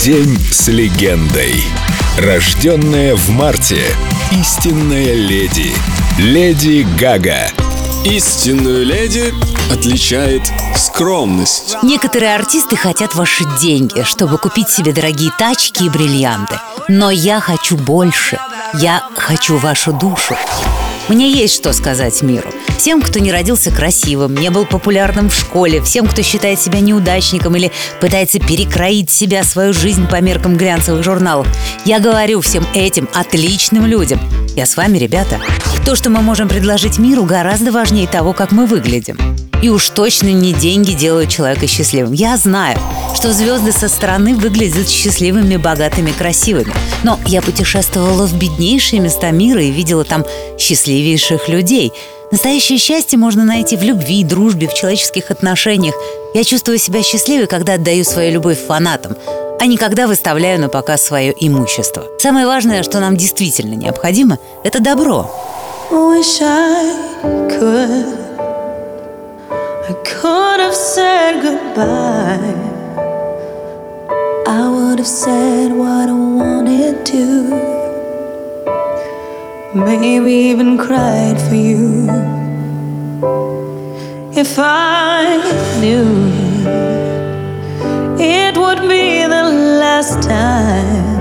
День с легендой. Рожденная в марте. Истинная леди. Леди Гага. Истинную леди отличает скромность. Некоторые артисты хотят ваши деньги, чтобы купить себе дорогие тачки и бриллианты. Но я хочу больше. Я хочу вашу душу. Мне есть что сказать миру. Всем, кто не родился красивым, не был популярным в школе, всем, кто считает себя неудачником или пытается перекроить себя, свою жизнь по меркам глянцевых журналов. Я говорю всем этим отличным людям. Я с вами, ребята. То, что мы можем предложить миру, гораздо важнее того, как мы выглядим. И уж точно не деньги делают человека счастливым. Я знаю, что звезды со стороны выглядят счастливыми, богатыми, красивыми. Но я путешествовала в беднейшие места мира и видела там счастливейших людей. Настоящее счастье можно найти в любви, дружбе, в человеческих отношениях. Я чувствую себя счастливой, когда отдаю свою любовь фанатам, а не когда выставляю на показ свое имущество. Самое важное, что нам действительно необходимо, это добро. Wish I could. I could have said goodbye. I would have said what I wanted to. Maybe even cried for you. If I knew it would be last time,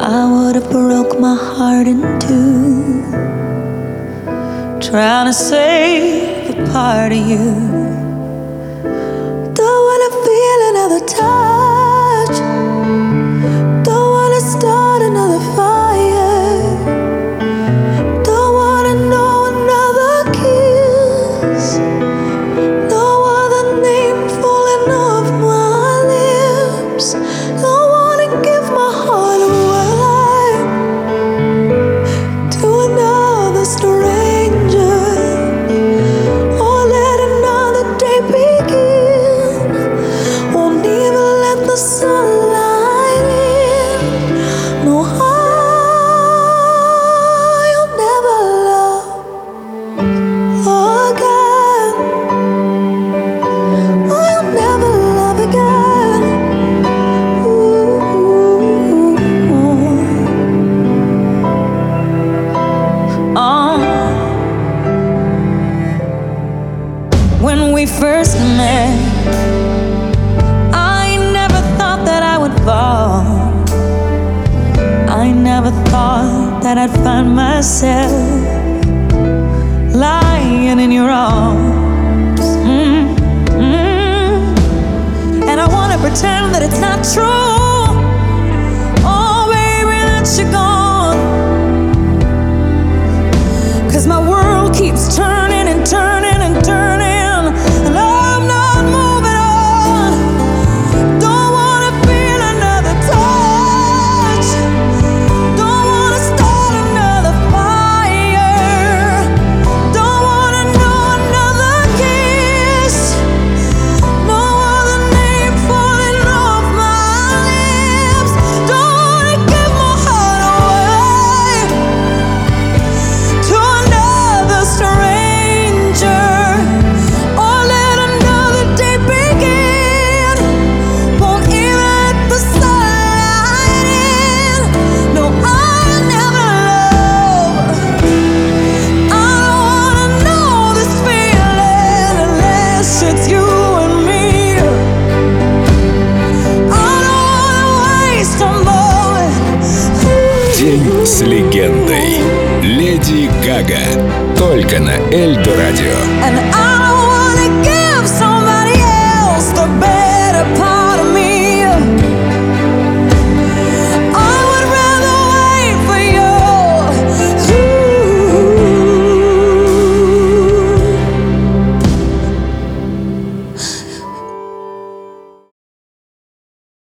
I would have broke my heart in two. Trying to save a part of you. Don't wanna feel another touch. I'd find myself lying in your arms. С легендой. Леди Гага. Только на Эльдо радио.